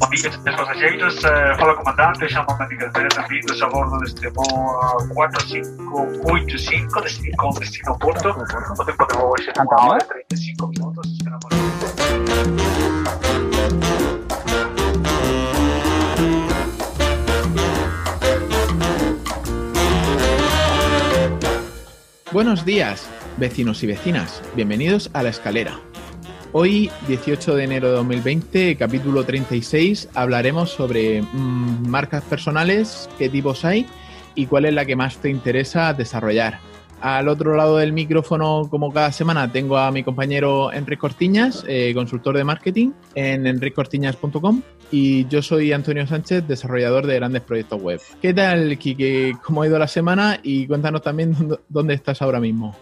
Passageiros. Uh, fala comandante, chama-me Miguel bem-vindos a bordo deste voo 4585, destino, com destino Porto. O tempo de voo é 1 hora e 35 minutos. Esperamos. Buenos días, vecinos y vecinas. Bienvenidos a La Escalera. Hoy, 18 de enero de 2020, capítulo 36, hablaremos sobre mm, marcas personales, qué tipos hay y cuál es la que más te interesa desarrollar. Al otro lado del micrófono, como cada semana, tengo a mi compañero Enrique Cortiñas, eh, consultor de marketing en enricortiñas.com y yo soy Antonio Sánchez, desarrollador de grandes proyectos web. ¿Qué tal, Kike? ¿Cómo ha ido la semana? Y cuéntanos también dónde estás ahora mismo.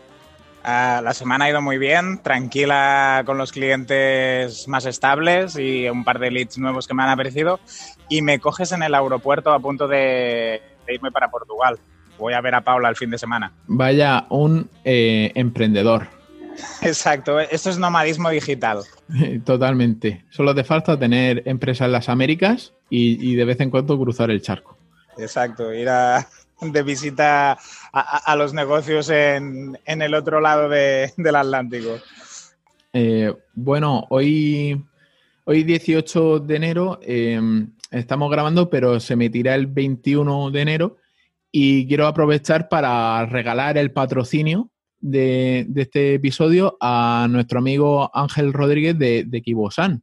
Uh, la semana ha ido muy bien, tranquila con los clientes más estables y un par de leads nuevos que me han aparecido. Y me coges en el aeropuerto a punto de, de irme para Portugal. Voy a ver a Paula el fin de semana. Vaya, un eh, emprendedor. Exacto, esto es nomadismo digital. Totalmente. Solo te falta tener empresa en las Américas y, y de vez en cuando cruzar el charco. Exacto, ir a, de visita a, a los negocios en, en, el otro lado de, del Atlántico. Eh, bueno, hoy, hoy 18 de enero eh, estamos grabando, pero se emitirá el 21 de enero y quiero aprovechar para regalar el patrocinio de, de este episodio a nuestro amigo Ángel Rodríguez de, de Kibosan.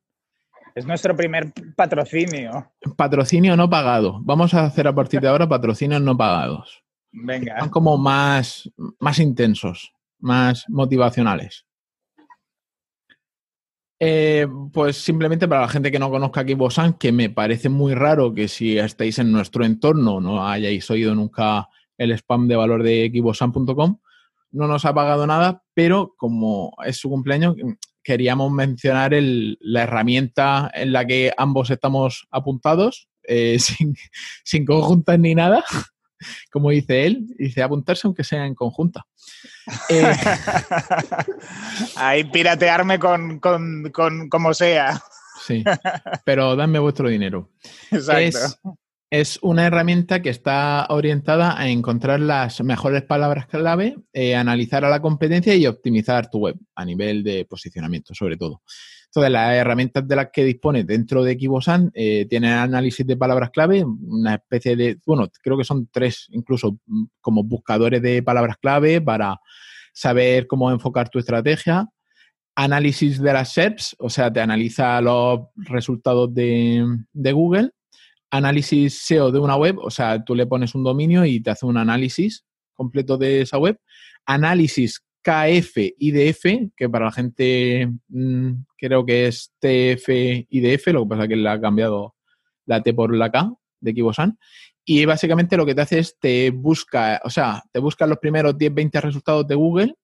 Es nuestro primer patrocinio. Patrocinio no pagado. Vamos a hacer a partir de ahora patrocinios no pagados. Venga. Son como más, más intensos, más motivacionales. Eh, pues simplemente para la gente que no conozca a Kibosan, que me parece muy raro que si estáis en nuestro entorno no hayáis oído nunca el spam de valor de kibosan.com, no nos ha pagado nada, pero como es su cumpleaños, queríamos mencionar el, la herramienta en la que ambos estamos apuntados, eh, sin, sin, conjuntas ni nada, como dice él, dice apuntarse aunque sea en conjunta. Eh, Ahí piratearme con, con, con, como sea. Sí, pero dame vuestro dinero. Exacto. Es, es una herramienta que está orientada a encontrar las mejores palabras clave, eh, analizar a la competencia y optimizar tu web a nivel de posicionamiento, sobre todo. Entonces, las herramientas de las que dispone dentro de Kibosan eh, tienen análisis de palabras clave, una especie de, bueno, creo que son tres, incluso como buscadores de palabras clave para saber cómo enfocar tu estrategia. Análisis de las SERPs, o sea, te analiza los resultados de Google análisis SEO de una web, o sea, tú le pones un dominio y te hace un análisis completo de esa web. Análisis KF IDF, que para la gente mmm, creo que es TF IDF, lo que pasa es que le ha cambiado la T por la K de Kibosan. Y básicamente lo que te hace es te busca, o sea, te busca los primeros 10, 20 resultados de Google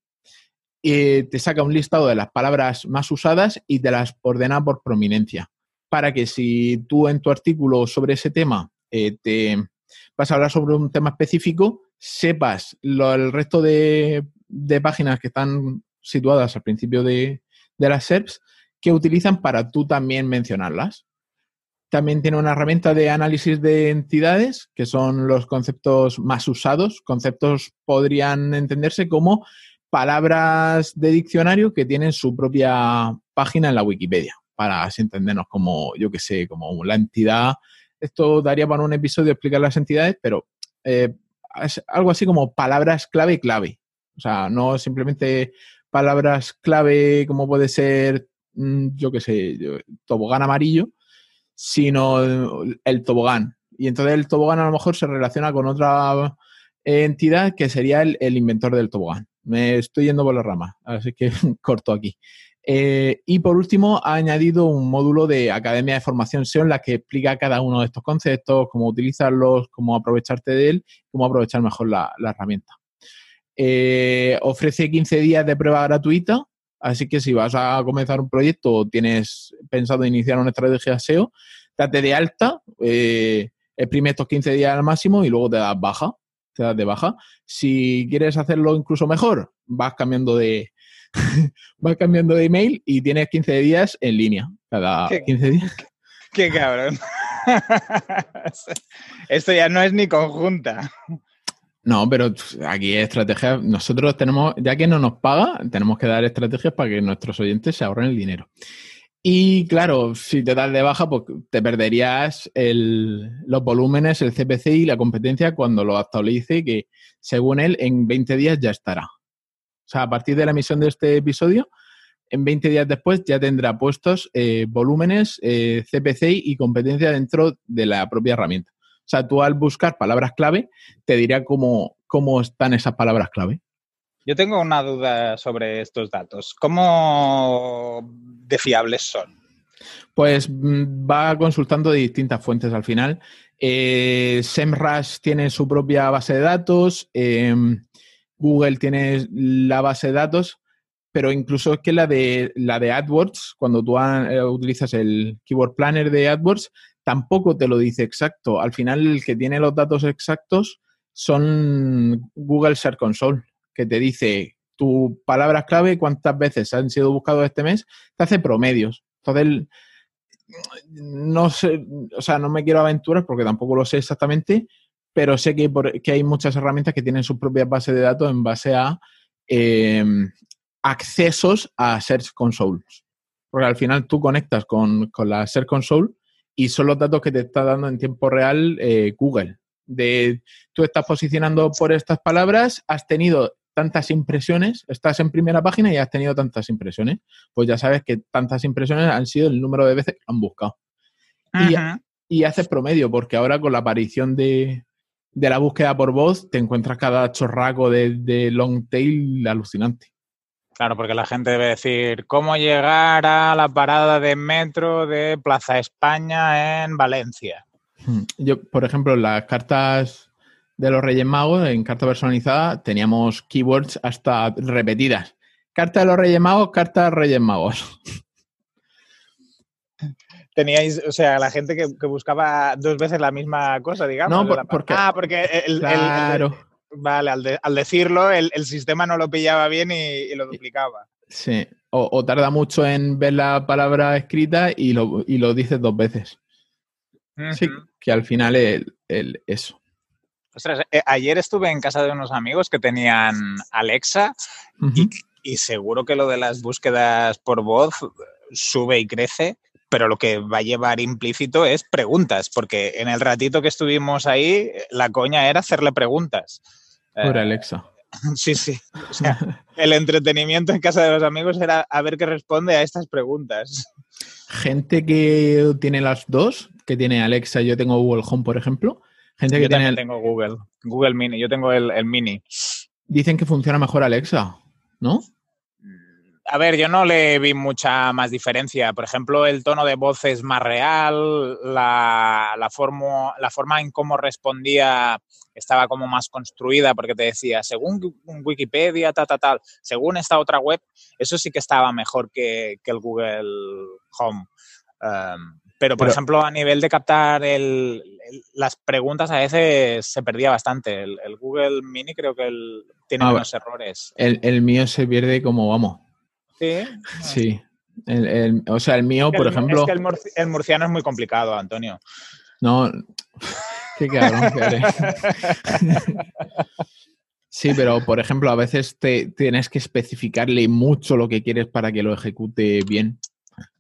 y te saca un listado de las palabras más usadas y te las ordena por prominencia para que si tú en tu artículo sobre ese tema eh, te vas a hablar sobre un tema específico, sepas lo, el resto de, de, páginas que están situadas al principio de, de, las SERPs que utilizan para tú también mencionarlas. También tiene una herramienta de análisis de entidades, que son los conceptos más usados. Conceptos podrían entenderse como palabras de diccionario que tienen su propia página en la Wikipedia para así entendernos como, yo que sé, como la entidad. Esto daría para un episodio explicar las entidades, pero eh, es algo así como palabras clave clave. O sea, no simplemente palabras clave como puede ser, mm, yo que sé, tobogán amarillo, sino el tobogán. Y entonces el tobogán a lo mejor se relaciona con otra entidad que sería el, el inventor del tobogán. Me estoy yendo por la rama, así que corto aquí. Eh, y por último, ha añadido un módulo de Academia de Formación SEO en la que explica cada uno de estos conceptos, cómo utilizarlos, cómo aprovecharte de él, cómo aprovechar mejor la, herramienta. Eh, ofrece 15 días de prueba gratuita, así que si vas a comenzar un proyecto o tienes pensado iniciar una estrategia SEO, date de alta, eh, exprime estos 15 días al máximo y luego te das baja, te das de baja. Si quieres hacerlo incluso mejor, vas cambiando de, vas cambiando de email y tienes 15 días en línea. Cada ¿Qué? 15 días. Qué cabrón. Esto ya no es ni conjunta. No, pero aquí es estrategia. Nosotros tenemos, ya que no nos paga, tenemos que dar estrategias para que nuestros oyentes se ahorren el dinero. Y claro, si te das de baja, pues te perderías los volúmenes, el CPC y la competencia cuando lo actualice, que según él en 20 días ya estará. O sea, a partir de la emisión de este episodio, en 20 días después ya tendrá puestos eh, volúmenes, eh, CPC y competencia dentro de la propia herramienta. O sea, tú al buscar palabras clave, te dirá cómo, cómo están esas palabras clave. Yo tengo una duda sobre estos datos. ¿Cómo de fiables son? Pues mm, va consultando de distintas fuentes al final. Eh, SEMrush tiene su propia base de datos, em, Google tiene la base de datos, pero incluso es que la de, la de AdWords, cuando tú eh, utilizas el Keyword Planner de AdWords, tampoco te lo dice exacto. Al final, el que tiene los datos exactos son Google Search Console, que te dice tu palabras clave, cuántas veces han sido buscados este mes, te hace promedios. Entonces, no sé, o sea, no me quiero aventurar porque tampoco lo sé exactamente, pero sé que, que hay muchas herramientas que tienen sus propias bases de datos en base a eh, accesos a Search Console. Porque al final tú conectas con, la Search Console y son los datos que te está dando en tiempo real eh, Google. De tú estás posicionando por estas palabras, has tenido tantas impresiones, estás en primera página y has tenido tantas impresiones. Pues ya sabes que tantas impresiones han sido el número de veces que han buscado. y, haces promedio, porque ahora con la aparición de, la búsqueda por voz, te encuentras cada chorraco de, de long tail alucinante. Claro, porque la gente debe decir, ¿cómo llegar a la parada de metro de Plaza España en Valencia? Hmm. Yo, por ejemplo, las cartas de los Reyes Magos, en carta personalizada, teníamos keywords hasta repetidas. Carta de los Reyes Magos, carta de Reyes Magos. Teníais, o sea, la gente que, buscaba dos veces la misma cosa, digamos. No, porque, ah, porque el, claro. Vale, al, decirlo, el, sistema no lo pillaba bien y, lo duplicaba. Sí, o, tarda mucho en ver la palabra escrita y lo, y lo dices dos veces. Sí, que al final el, eso. Ostras, eh, ayer estuve en casa de unos amigos que tenían Alexa y, y, seguro que lo de las búsquedas por voz sube y crece pero lo que va a llevar implícito es preguntas, porque en el ratito que estuvimos ahí, la coña era hacerle preguntas. Por eh, Alexa. Sí, sí. O sea, el entretenimiento en casa de los amigos era a ver qué responde a estas preguntas. Gente que tiene las dos, que tiene Alexa, yo tengo Google Home, por ejemplo. Gente que yo tiene tengo Google, Google Mini, yo tengo el, el Mini. Dicen que funciona mejor Alexa, ¿no? A ver, yo no le vi mucha más diferencia. Por ejemplo, el tono de voz es más real, la, la, la forma en cómo respondía estaba como más construida porque te decía, según Wikipedia, tal, tal, tal, según esta otra web, eso sí que estaba mejor que, el Google Home. Um, pero, por ejemplo, a nivel de captar las preguntas a veces se perdía bastante. El, Google Mini creo que tiene ah, menos errores. El, el mío se pierde como, vamos, Sí. Sí. o sea, el mío, por ejemplo. Es que el, murciano es muy complicado, Antonio. No. Qué cabrón Sí, pero por ejemplo, a veces te tienes que especificarle mucho lo que quieres para que lo ejecute bien.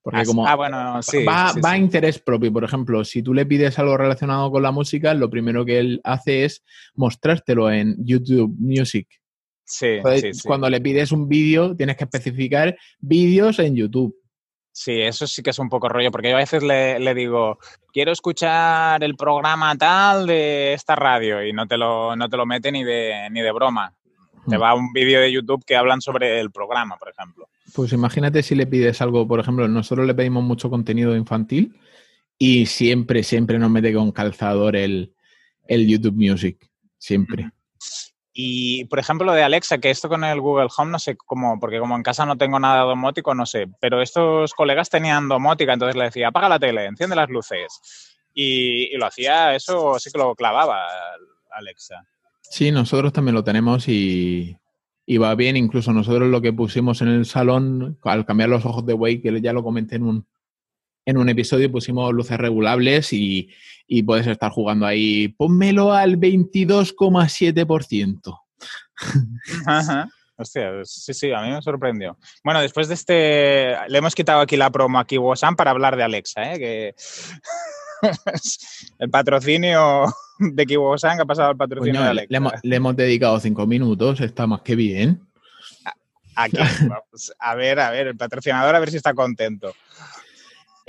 Porque ah, como ah, bueno, sí, va, va a interés propio. Por ejemplo, si tú le pides algo relacionado con la música, lo primero que él hace es mostrártelo en YouTube Music. Sí, Cuando le pides un vídeo, tienes que especificar vídeos en YouTube. Sí, eso sí que es un poco rollo, porque yo a veces le, digo, quiero escuchar el programa tal de esta radio y no te lo, no te lo mete ni de, ni de broma. Te hmm. va un vídeo de YouTube que hablan sobre el programa, por ejemplo. Pues imagínate si le pides algo, por ejemplo, nosotros le pedimos mucho contenido infantil y siempre, siempre nos mete con calzador el, el YouTube Music. Siempre. Y, por ejemplo, lo de Alexa, que esto con el Google Home no sé cómo, porque como en casa no tengo nada domótico, no sé, pero estos colegas tenían domótica, entonces le decía, apaga la tele, enciende las luces. Y, lo hacía, eso sí que lo clavaba Alexa. Sí, nosotros también lo tenemos y, va bien. Incluso nosotros lo que pusimos en el salón, al cambiar los ojos de Wake, que ya lo comenté en un, en un episodio pusimos luces regulables y, y puedes estar jugando ahí. Pónmelo al 22,7%. Ajá. Hostia, sí, sí, a mí me sorprendió. Bueno, después de este, le hemos quitado aquí la promo a Kiwo-san para hablar de Alexa, ¿eh? que el patrocinio de Kiwo-san ha pasado al patrocinio de le, Alexa. hemos, le hemos dedicado cinco minutos, está más que bien. Aquí, vamos, a ver, a ver, el patrocinador a ver si está contento.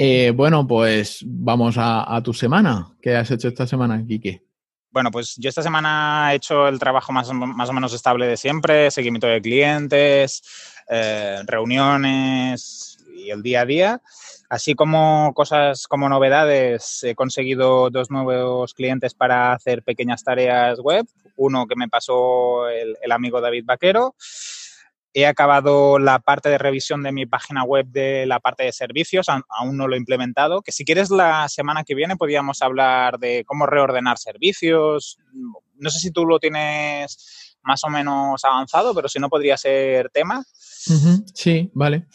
Eh, bueno, pues vamos a, tu semana. ¿Qué has hecho esta semana, Quique? Bueno, pues yo esta semana he hecho el trabajo más, más o menos estable de siempre, seguimiento de clientes, eh, reuniones y el día a día. Así como cosas como novedades, he conseguido dos nuevos clientes para hacer pequeñas tareas web. Uno que me pasó el, el amigo David Vaquero. He acabado la parte de revisión de mi página web de la parte de servicios, aún no lo he implementado. Que si quieres la semana que viene podríamos hablar de cómo reordenar servicios. No sé si tú lo tienes más o menos avanzado, pero si no podría ser tema. Sí, vale.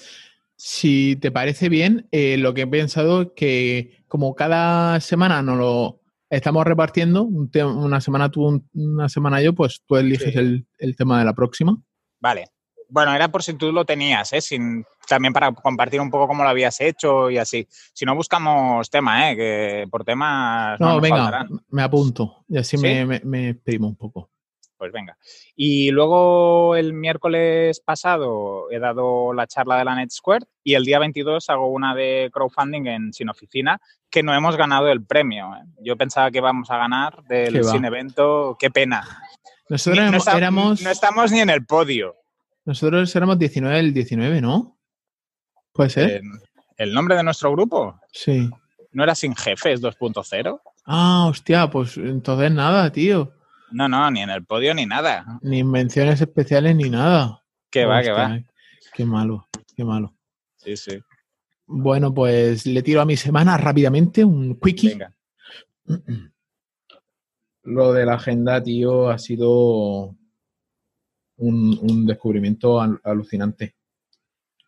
Si te parece bien, eh, lo que he pensado es que como cada semana nos lo estamos repartiendo, un una semana tú, un- una semana yo, pues tú eliges Sí. el, el tema de la próxima. Vale. Bueno, era por si tú lo tenías, ¿eh? Sin, también para compartir un poco cómo lo habías hecho y así. Si no, buscamos tema, ¿eh? Que por temas No, venga, faltarán. me apunto y así ¿Sí? me, me, me exprimo un poco. Pues venga. Y luego el miércoles pasado he dado la charla de la Net Square y el día 22 hago una de crowdfunding en Sin Oficina que no hemos ganado el premio. ¿eh? Yo pensaba que íbamos a ganar del. Sin Evento. Qué pena. Nosotros Ni- no, éramos- no estamos ni en el podio. Nosotros éramos 19 el 19, ¿no? ¿Puede ser? Eh, ¿El nombre de nuestro grupo? Sí. ¿No era Sin Jefes 2.0? Ah, hostia, pues entonces nada, tío. No, no, ni en el podio ni nada. Ni menciones especiales ni nada. Que va, que va. Qué malo, qué malo. Sí, sí. Bueno, pues le tiro a mi semana rápidamente, un quickie. Venga. Lo de la agenda, tío, ha sido un, un descubrimiento al- alucinante.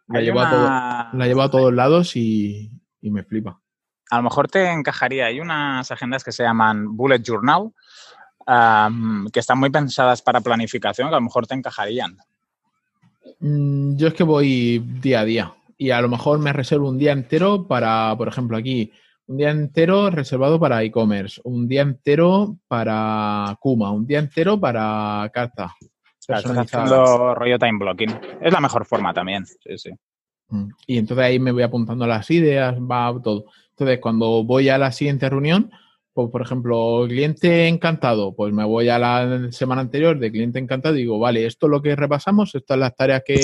La llevo, a, una- todo- la llevo a todos lados y, y me flipa. A lo mejor te encajaría. Hay unas agendas que se llaman Bullet Journal, que están muy pensadas para planificación, que a lo mejor te encajarían. Mm, Yo es que voy día a día y a lo mejor me reservo un día entero para, por ejemplo, aquí, un día entero reservado para e-commerce, un día entero para Kuma, un día entero para carta. Estás personalizadas. haciendo rollo time blocking. Es la mejor forma también. Sí, sí. Mm. Y entonces ahí me voy apuntando las ideas, va todo. Entonces, cuando voy a la siguiente reunión, pues, por ejemplo, cliente encantado, pues me voy a la semana anterior de cliente encantado y digo, vale, esto es lo que repasamos, estas son las tareas que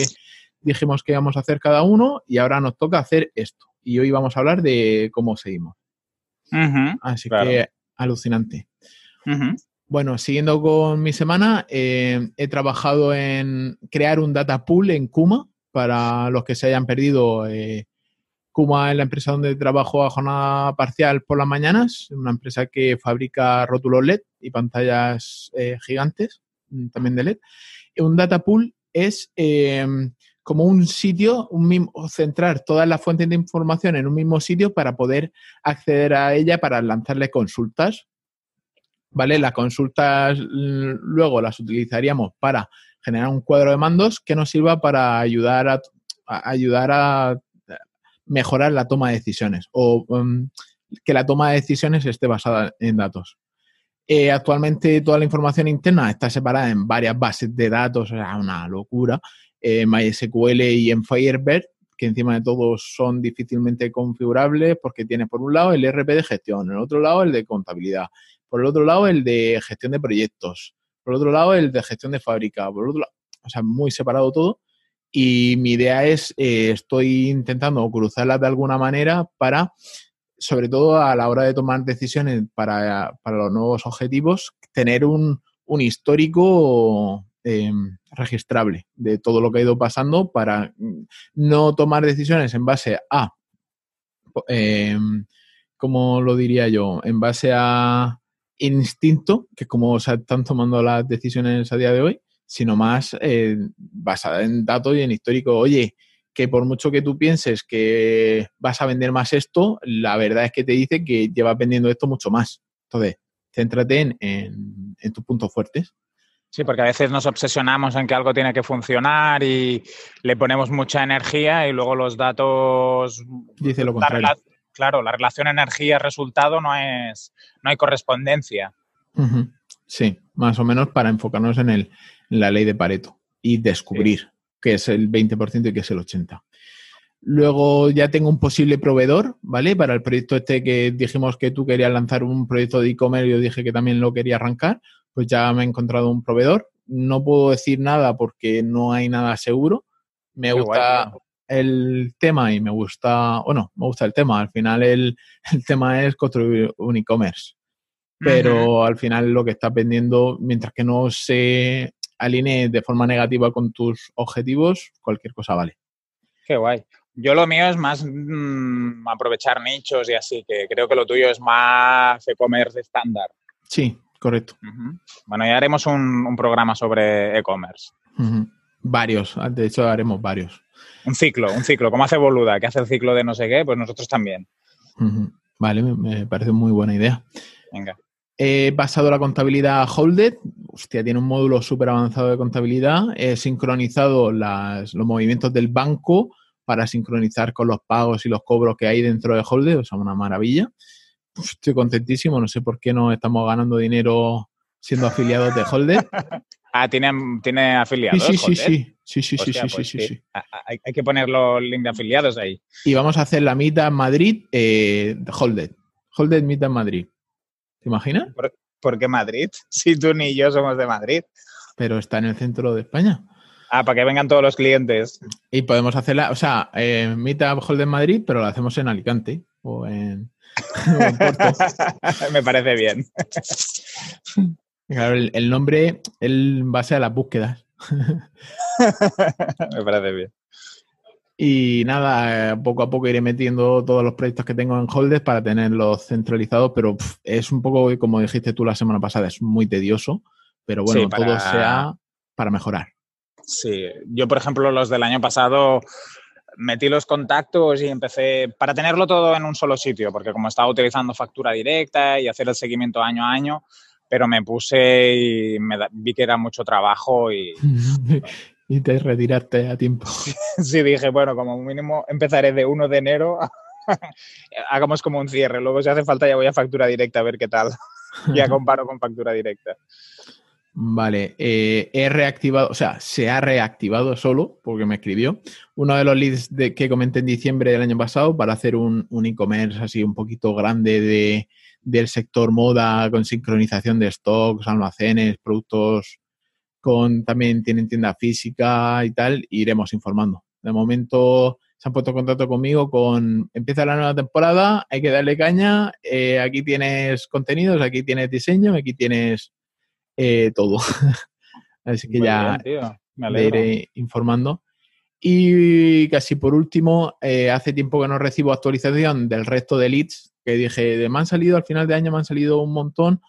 dijimos que íbamos a hacer cada uno y ahora nos toca hacer esto. Y hoy vamos a hablar de cómo seguimos. Así Claro. que alucinante. ujú. Bueno, siguiendo con mi semana, eh, he trabajado en crear un data pool en Kuma para los que se hayan perdido. eh, Kuma es la empresa donde trabajo a jornada parcial por las mañanas, una empresa que fabrica rótulos LED y pantallas eh, gigantes, mm, también de LED. Un data pool es eh, como un sitio, un mismo, centrar todas las fuentes de información en un mismo sitio para poder acceder a ella para lanzarle consultas ¿vale? Las consultas mm, luego las utilizaríamos para generar un cuadro de mandos que nos sirva para ayudar a, ayudar a mejorar la toma de decisiones o um, que la toma de decisiones esté basada en datos. Eh, actualmente toda la información interna está separada en varias bases de datos, sea, una locura, en MySQL y en Firebird, que encima de todo son difícilmente configurables porque tiene por un lado el RP de gestión, en el otro lado el de contabilidad, por el otro lado el de gestión de proyectos, por el otro lado el de gestión de fábrica, por el otro lado, o sea, muy separado todo. Y mi idea es, eh, estoy intentando cruzarlas de alguna manera para, sobre todo a la hora de tomar decisiones para, para los nuevos objetivos, tener un, un histórico eh, registrable de todo lo que ha ido pasando para no tomar decisiones en base a, eh, ¿cómo lo diría yo? En base a instinto, que es como se están tomando las decisiones a día de hoy, sino más eh, basada en datos y en histórico. Oye, que por mucho que tú pienses que vas a vender más esto, la verdad es que te dice que llevas vendiendo esto mucho más. Entonces, céntrate en, en tus puntos fuertes. Sí, porque a veces nos obsesionamos en que algo tiene que funcionar y le ponemos mucha energía y luego los datos... Dice lo contrario. Claro, la relación energía-resultado no es... no hay correspondencia. Sí, más o menos para enfocarnos en, el, la ley de Pareto y descubrir qué es el 20% y qué es el 80%. Luego ya tengo un posible proveedor, ¿vale? Para el proyecto este que dijimos que tú querías lanzar un proyecto de e-commerce, yo dije que también lo quería arrancar pues ya me he encontrado un proveedor. No puedo decir nada porque no hay nada seguro. Me gusta el tema y me gusta, bueno, me gusta el tema. Al final el, tema es construir un e-commerce. Pero al final lo que estás vendiendo, mientras que no se alinee de forma negativa con tus objetivos, cualquier cosa vale. Qué guay. Yo lo mío es más mm, aprovechar nichos y así, que creo que lo tuyo es más e-commerce estándar. Sí, correcto. Bueno, ya haremos un, programa sobre e-commerce. Varios, de hecho haremos varios. Un ciclo, un ciclo, como hace Boluda, que hace el ciclo de no sé qué, pues nosotros también. Vale, me, parece muy buena idea. Venga. He pasado la contabilidad a Holded. Hostia, tiene un módulo súper avanzado de contabilidad. He sincronizado los movimientos del banco para sincronizar con los pagos y los cobros que hay dentro de Holded. O sea, una maravilla estoy contentísimo, no sé por qué no estamos ganando dinero siendo afiliados de Holder. ah, ¿tiene, tiene afiliados. Sí, sí, sí, sí, sí, sí, sí, pues sí, sí, Hay, que poner los links de afiliados ahí. Y vamos a hacer la mitad en Madrid eh, de Holded. Holded mitad en Madrid. ¿Te imaginas? ¿Por, qué Madrid? Si tú ni yo somos de Madrid. Pero está en el centro de España. Ah, para que vengan todos los clientes. Y podemos hacerla, o sea, eh, mitad Holded Madrid, pero la hacemos en Alicante o en, Me parece bien. Claro, el, nombre, él base a las búsquedas. Me parece bien. Y nada, poco a poco iré metiendo todos los proyectos que tengo en Holders para tenerlos centralizados, pero es un poco, como dijiste tú la semana pasada, es muy tedioso, pero bueno, todo sea para mejorar. Sí, yo por ejemplo los del año pasado metí los contactos y empecé para tenerlo todo en un solo sitio, porque como estaba utilizando factura directa y hacer el seguimiento año a año, pero me puse y me vi que era mucho trabajo y... y te retiraste a tiempo. sí, dije, bueno, como mínimo empezaré de 1 de enero, hagamos como un cierre, luego si hace falta ya voy a factura directa a ver qué tal, ya comparo con factura directa. Vale, eh, he reactivado, o sea, se ha reactivado solo, porque me escribió, uno de los leads de, que comenté en diciembre del año pasado para hacer un, e-commerce así un poquito grande de, del sector moda, con sincronización de stocks, almacenes, productos, con también tienen tienda física y tal, iremos informando. De momento se han puesto en contacto conmigo con, empieza la nueva temporada, hay que darle caña, eh, aquí tienes contenidos, aquí tienes diseño, aquí tienes eh, todo. Así que ya me iré informando. Y casi por último, eh, hace tiempo que no recibo actualización del resto de leads, que dije, de, me han salido al final de año, me han salido un montón,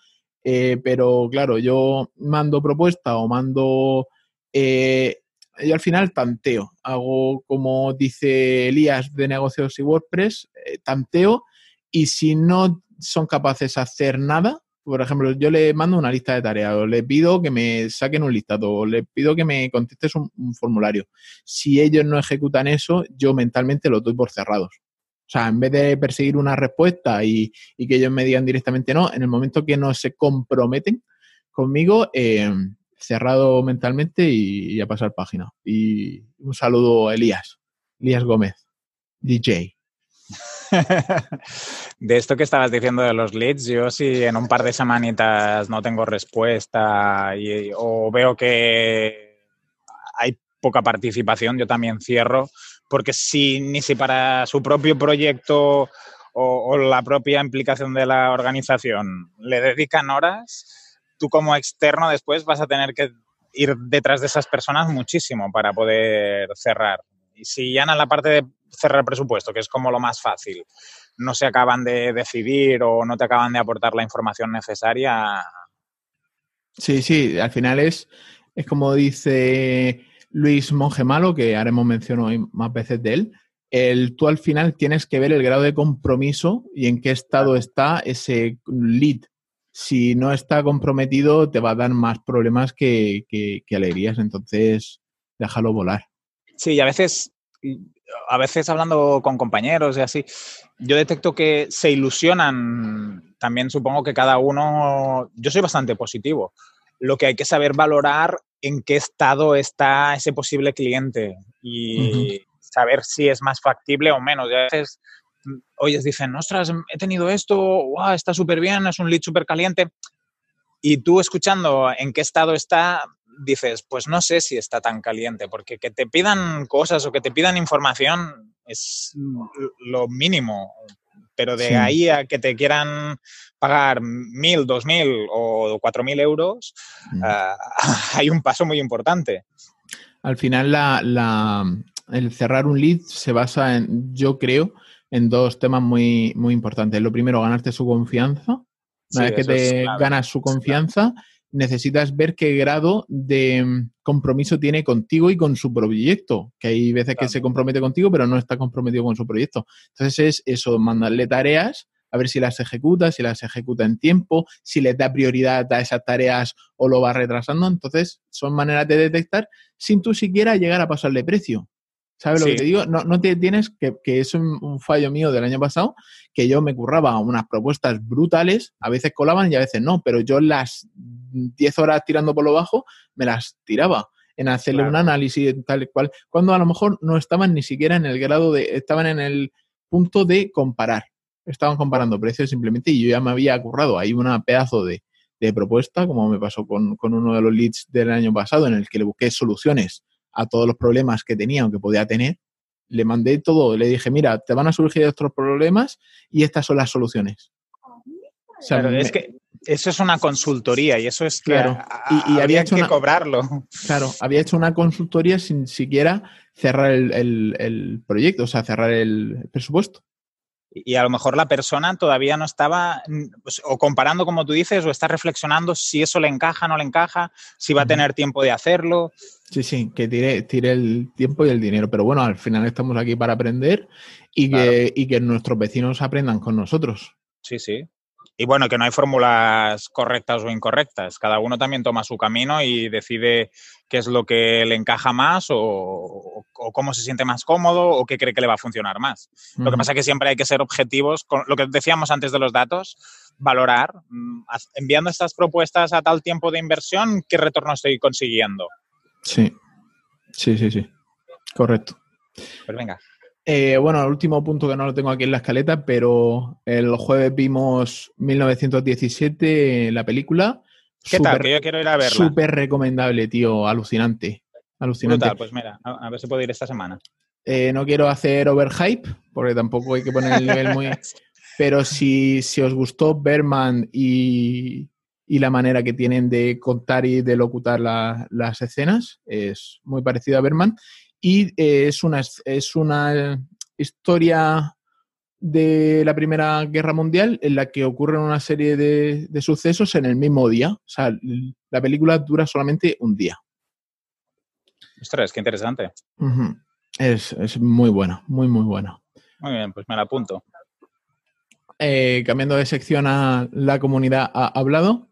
eh, pero claro, yo mando propuesta o mando, yo al final tanteo, hago como dice Elías de negocios y WordPress, tanteo, y si no son capaces de hacer nada, por ejemplo, yo le mando una lista de tareas, o le pido que me saquen un listado, o le pido que me contestes un, formulario. Si ellos no ejecutan eso, yo mentalmente los doy por cerrados. O sea, en vez de perseguir una respuesta y, que ellos me digan directamente no, en el momento que no se comprometen conmigo, eh, cerrado mentalmente y, a pasar página. Y un saludo a Elías, Elías Gómez, DJ. de esto que estabas diciendo de los leads, yo si en un par de semanitas no tengo respuesta o veo que hay poca participación, yo también cierro, porque si ni si para su propio proyecto o, la propia implicación de la organización le dedican horas, tú como externo después vas a tener que ir detrás de esas personas muchísimo para poder cerrar. Y si ya en la parte de cerrar presupuesto, que es como lo más fácil, no se acaban de decidir o no te acaban de aportar la información necesaria. Sí, sí, al final es, es como dice Luis Mongemalo, que haremos mención hoy más veces de él, el, tú al final tienes que ver el grado de compromiso y en qué estado está ese lead. Si no está comprometido, te va a dar más problemas que, alegrías. Entonces, déjalo volar. Sí, a veces, a veces hablando con compañeros y así, yo detecto que se ilusionan. También supongo que cada uno, yo soy bastante positivo. Lo que hay que saber valorar en qué estado está ese posible cliente y saber si es más factible o menos. Y a veces, mm, oyes, dicen, ostras, he tenido esto, wow, está súper bien, es un lead súper caliente. Y tú escuchando en qué estado está, dices, pues no sé si está tan caliente, porque que te pidan cosas o que te pidan información es lo mínimo, pero de ahí a que te quieran pagar mil, dos mil o cuatro mil euros, mm. ah, hay un paso muy importante. Al final, el cerrar un lead se basa en, yo creo, en dos temas muy, muy importantes. Lo primero, ganarte su confianza. Una vez que te ganas su confianza, necesitas ver qué grado de mm, compromiso tiene contigo y con su proyecto, que hay veces que se compromete contigo, pero no está comprometido con su proyecto. Entonces es eso, mandarle tareas, a ver si las ejecuta, si las ejecuta en tiempo, si les da prioridad a esas tareas o lo va retrasando. Entonces son maneras de detectar sin tú siquiera llegar a pasarle precio. ¿Sabes lo que te digo? No, no te tienes que, que es un, fallo mío del año pasado, que yo me curraba unas propuestas brutales, a veces colaban y a veces no, pero yo las 10 horas tirando por lo bajo me las tiraba en hacerle un análisis tal y cual, cuando a lo mejor no estaban ni siquiera en el grado de, estaban en el punto de comparar. Estaban comparando precios simplemente y yo ya me había currado ahí una pedazo de, de propuesta, como me pasó con, con uno de los leads del año pasado, en el que le busqué soluciones a todos los problemas que tenía o que podía tener, le mandé todo, le dije, mira, te van a surgir estos problemas y estas son las soluciones. es que eso es una consultoría y eso es claro. y, había hecho que cobrarlo. Claro, había hecho una consultoría sin siquiera cerrar el proyecto, o sea, cerrar el presupuesto y a lo mejor la persona todavía no estaba pues, o comparando como tú dices o está reflexionando si eso le encaja, no le encaja, si va a tener tiempo de hacerlo. Sí, sí, que tire, tire el tiempo y el dinero. Pero bueno, al final estamos aquí para aprender y, que, y que nuestros vecinos aprendan con nosotros. Sí, sí. Y bueno, que no hay fórmulas correctas o incorrectas. Cada uno también toma su camino y decide qué es lo que le encaja más o, cómo se siente más cómodo o qué cree que le va a funcionar más. Lo que pasa es que siempre hay que ser objetivos con lo que decíamos antes de los datos, valorar, mm, enviando estas propuestas a tal tiempo de inversión, ¿qué retorno estoy consiguiendo? Sí, sí, sí, sí. Correcto. Pues venga. Eh, bueno, el último punto que no lo tengo aquí en la escaleta, pero el jueves vimos 1917, la película. ¿Qué tal? Que yo quiero ir a verla. Súper recomendable, tío. Alucinante. Alucinante. pues mira, a, ver si puedo ir esta semana. Eh, no quiero hacer overhype, porque tampoco hay que poner el nivel muy... pero si, si os gustó Berman y, y, la manera que tienen de contar y de locutar las escenas, es muy parecido a Berman y eh, es, una, es una historia de la Primera Guerra Mundial en la que ocurren una serie de, sucesos en el mismo día. O sea, la película dura solamente un día. Ostras, qué interesante. es, muy buena, muy, muy buena. Muy bien, pues me la apunto. Eh, cambiando de sección a la comunidad ha hablado.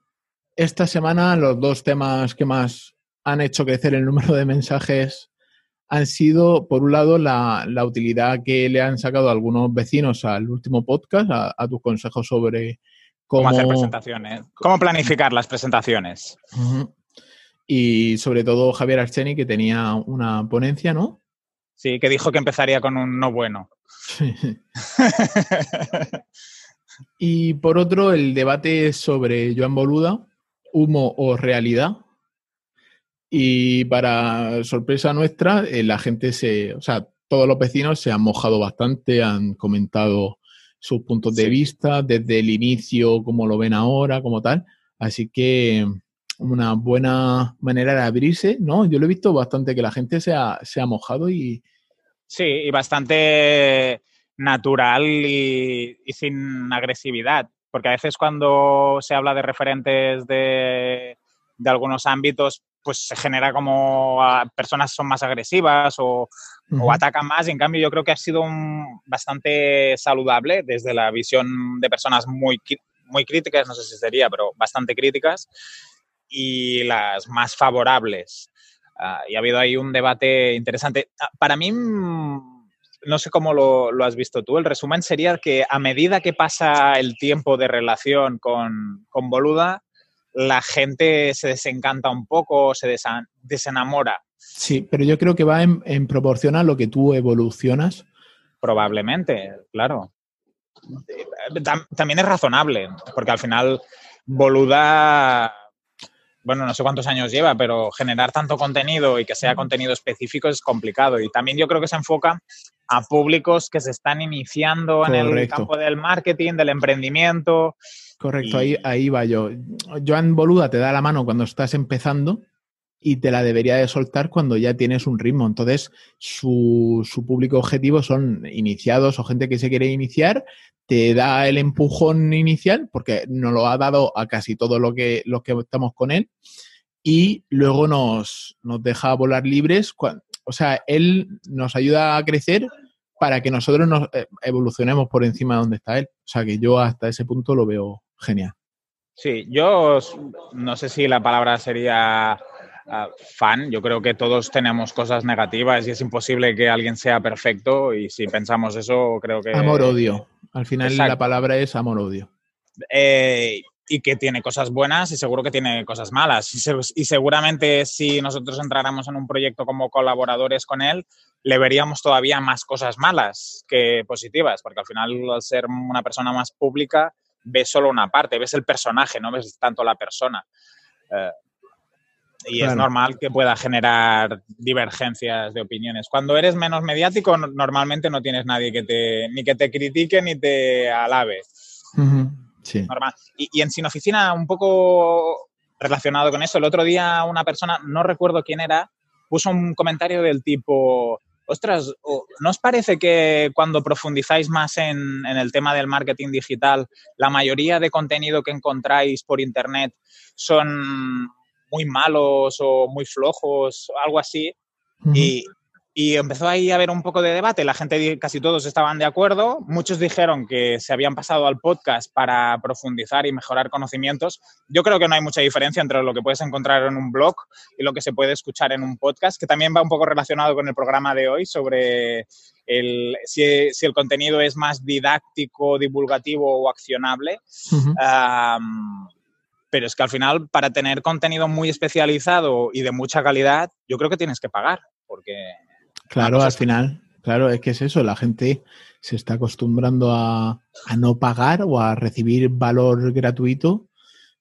Esta semana los dos temas que más han hecho crecer el número de mensajes han sido, por un lado, la, utilidad que le han sacado algunos vecinos al último podcast, a, tus consejos sobre cómo... hacer presentaciones, cómo planificar las presentaciones. Y sobre todo Javier Archeni, que tenía una ponencia, ¿no? Sí, que dijo que empezaría con un no bueno. y por otro, el debate sobre Joan Boluda, humo o realidad, y para sorpresa nuestra, eh, la gente se, o sea, todos los vecinos se han mojado bastante, han comentado sus puntos de vista desde el inicio, cómo lo ven ahora, como tal. Así que una buena manera de abrirse, ¿no? Yo lo he visto bastante que la gente se ha, se ha mojado y... Sí, y bastante natural y, y sin agresividad, porque a veces cuando se habla de referentes de, de algunos ámbitos pues se genera como personas son más agresivas o, atacan más. Y en cambio, yo creo que ha sido bastante saludable desde la visión de personas muy, muy críticas, no sé si sería, pero bastante críticas, y las más favorables. Ah, y ha habido ahí un debate interesante. Ah, para mí, mm, no sé cómo lo, lo, has visto tú, el resumen sería que a medida que pasa el tiempo de relación con, con Boluda, la gente se desencanta un poco, se desenamora. Sí, pero yo creo que va en, proporción a lo que tú evolucionas. Probablemente, claro. También es razonable, porque al final Boluda, bueno, no sé cuántos años lleva, pero generar tanto contenido y que sea contenido específico es complicado. Y también yo creo que se enfoca a públicos que se están iniciando en el campo del marketing, del emprendimiento. Correcto, ahí, ahí va yo. Joan Boluda te da la mano cuando estás empezando y te la debería de soltar cuando ya tienes un ritmo. Entonces, su, público objetivo son iniciados o gente que se quiere iniciar, te da el empujón inicial, porque nos lo ha dado a casi todo lo que, lo que estamos con él, y luego nos, nos deja volar libres. O sea, él nos ayuda a crecer para que nosotros nos eh, evolucionemos por encima de donde está él. O sea, que yo hasta ese punto lo veo genial. Sí, yo no sé si la palabra sería ah, fan. Yo creo que todos tenemos cosas negativas y es imposible que alguien sea perfecto. Y si pensamos eso, creo que. Amor-odio. Al final la palabra es amor-odio. Eh, y que tiene cosas buenas y seguro que tiene cosas malas. Y, seguramente si nosotros entráramos en un proyecto como colaboradores con él, le veríamos todavía más cosas malas que positivas, porque al final al ser una persona más pública, ves solo una parte, ves el personaje, no ves tanto la persona. Eh, y es normal que pueda generar divergencias de opiniones. Cuando eres menos mediático, normalmente no tienes nadie que te, ni que te critique ni te alabe. Sí. Normal. Y, y en Sin Oficina, un poco relacionado con eso, el otro día una persona, no recuerdo quién era, puso un comentario del tipo, ostras, ¿no os parece que cuando profundizáis más en, el tema del marketing digital, la mayoría de contenido que encontráis por Internet son muy malos o muy flojos, algo así? Y y empezó ahí a haber un poco de debate, la gente, casi todos estaban de acuerdo, muchos dijeron que se habían pasado al podcast para profundizar y mejorar conocimientos. Yo creo que no hay mucha diferencia entre lo que puedes encontrar en un blog y lo que se puede escuchar en un podcast, que también va un poco relacionado con el programa de hoy sobre el, si, el contenido es más didáctico, divulgativo o accionable. pero es que al final, para tener contenido muy especializado y de mucha calidad, yo creo que tienes que pagar, porque Claro, al final, claro, es que es eso, la gente se está acostumbrando a, no pagar o a recibir valor gratuito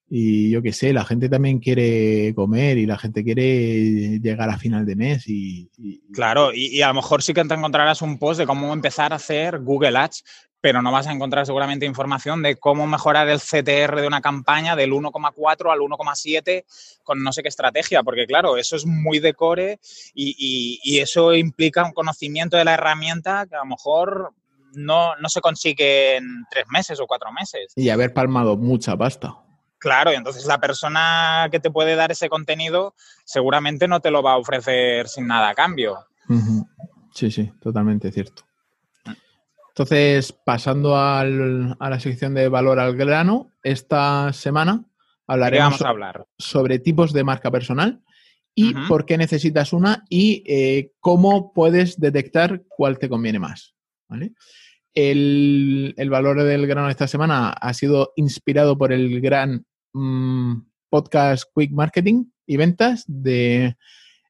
y yo qué sé, la gente también quiere comer y la gente quiere llegar a final de mes y... Claro, y, a lo mejor sí que te encontrarás un post de cómo empezar a hacer Google Ads, pero no vas a encontrar seguramente información de cómo mejorar el CTR de una campaña del 1,4 al 1,7 con no sé qué estrategia, porque claro, eso es muy de core y, eso implica un conocimiento de la herramienta que a lo mejor no, no se consigue en tres meses o cuatro meses. Y haber palmado mucha pasta. Claro, y entonces la persona que te puede dar ese contenido seguramente no te lo va a ofrecer sin nada a cambio. Sí, sí, totalmente cierto. Entonces, pasando a la sección de valor al grano, esta semana hablaremos hablar? sobre tipos de marca personal y por qué necesitas una y eh, cómo puedes detectar cuál te conviene más. El, valor del grano de esta semana ha sido inspirado por el gran mm, podcast Quick Marketing y Ventas de